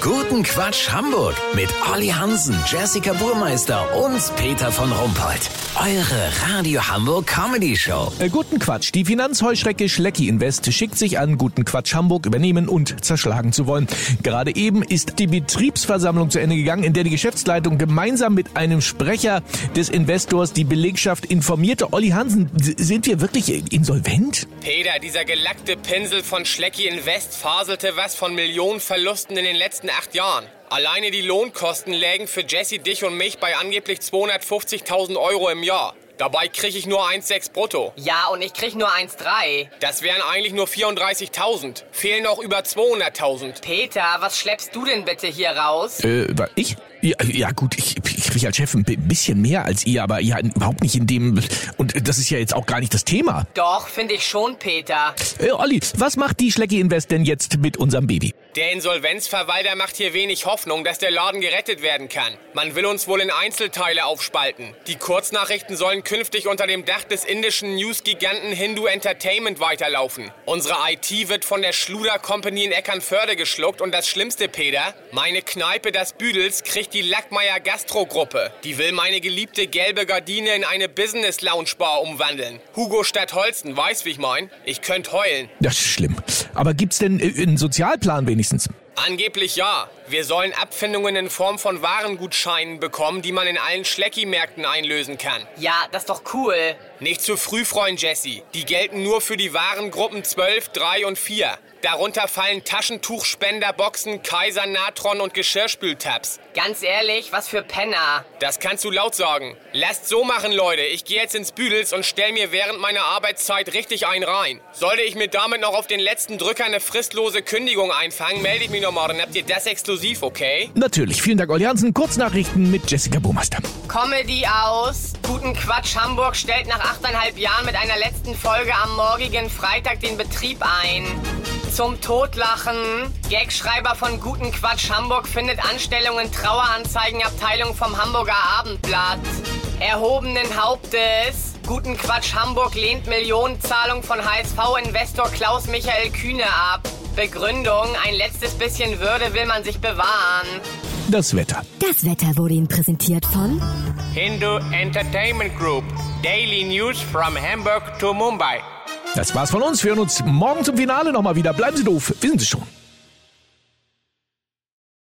Guten Quatsch Hamburg mit Olli Hansen, Jessica Burmeister und Peter von Rumpold. Eure Radio Hamburg Comedy Show. Äh, guten Quatsch. Die Finanzheuschrecke Schlecki Invest schickt sich an, Guten Quatsch Hamburg übernehmen und zerschlagen zu wollen. Gerade eben ist die Betriebsversammlung zu Ende gegangen, in der die Geschäftsleitung gemeinsam mit einem Sprecher des Investors die Belegschaft informierte. Olli Hansen, sind wir wirklich insolvent? Peter, dieser gelackte Pinsel von Schlecki Invest faselte was von Millionen Verlusten in den letzten acht Jahren. Alleine die Lohnkosten lägen für Jesse, dich und mich bei angeblich 250.000 Euro im Jahr. Dabei krieg ich nur 1,6 brutto. Ja, und ich krieg nur 1,3. Das wären eigentlich nur 34.000. Fehlen noch über 200.000. Peter, was schleppst du denn bitte hier raus? Äh, ich? Ja, ja gut, ich, ich kriege als Chef ein bisschen mehr als ihr, aber ja überhaupt nicht in dem... Und das ist ja jetzt auch gar nicht das Thema. Doch, finde ich schon, Peter. Äh, Olli, was macht die Schlecki Invest denn jetzt mit unserem Baby? Der Insolvenzverwalter macht hier wenig Hoffnung, dass der Laden gerettet werden kann. Man will uns wohl in Einzelteile aufspalten. Die Kurznachrichten sollen künftig unter dem Dach des indischen News-Giganten Hindu Entertainment weiterlaufen. Unsere IT wird von der Schluder Company in Eckernförde geschluckt und das Schlimmste, Peter, meine Kneipe, das Büdels, kriegt die Lackmeier Gastro-Gruppe. Die will meine geliebte gelbe Gardine in eine Business-Lounge-Bar umwandeln. Hugo Stadtholzen, weiß wie ich mein? Ich könnte heulen. Das ist schlimm. Aber gibt's denn einen Sozialplan wenigstens? Angeblich ja. Wir sollen Abfindungen in Form von Warengutscheinen bekommen, die man in allen Schlecki-Märkten einlösen kann. Ja, das ist doch cool. Nicht zu früh, Freund Jesse. Die gelten nur für die Warengruppen 12, 3 und 4. Darunter fallen Taschentuchspenderboxen, Kaiser Natron und Geschirrspültabs. Ganz ehrlich, was für Penner. Das kannst du laut sagen. Lasst so machen, Leute. Ich gehe jetzt ins Büdels und stell mir während meiner Arbeitszeit richtig einen rein. Sollte ich mir damit noch auf den letzten Drücker eine fristlose Kündigung einfangen, melde ich mich nochmal. Dann habt ihr das exklusiv, okay? Natürlich. Vielen Dank, Olli Hansen. Kurznachrichten mit Jessica Burmeister. Comedy aus. Guten Quatsch Hamburg stellt nach achteinhalb Jahren mit einer letzten Folge am morgigen Freitag den Betrieb ein. Zum Totlachen. Gagschreiber von Guten Quatsch Hamburg findet Anstellung in Traueranzeigenabteilung vom Hamburger Abendblatt. Erhobenen Hauptes. Guten Quatsch Hamburg lehnt Millionenzahlung von HSV-Investor Klaus Michael Kühne ab. Begründung, ein letztes bisschen Würde will man sich bewahren. Das Wetter. Das Wetter wurde Ihnen präsentiert von Hindu Entertainment Group. Daily News from Hamburg to Mumbai. Das war's von uns. Wir hören uns morgen zum Finale nochmal wieder. Bleiben Sie doof. Wissen Sie schon.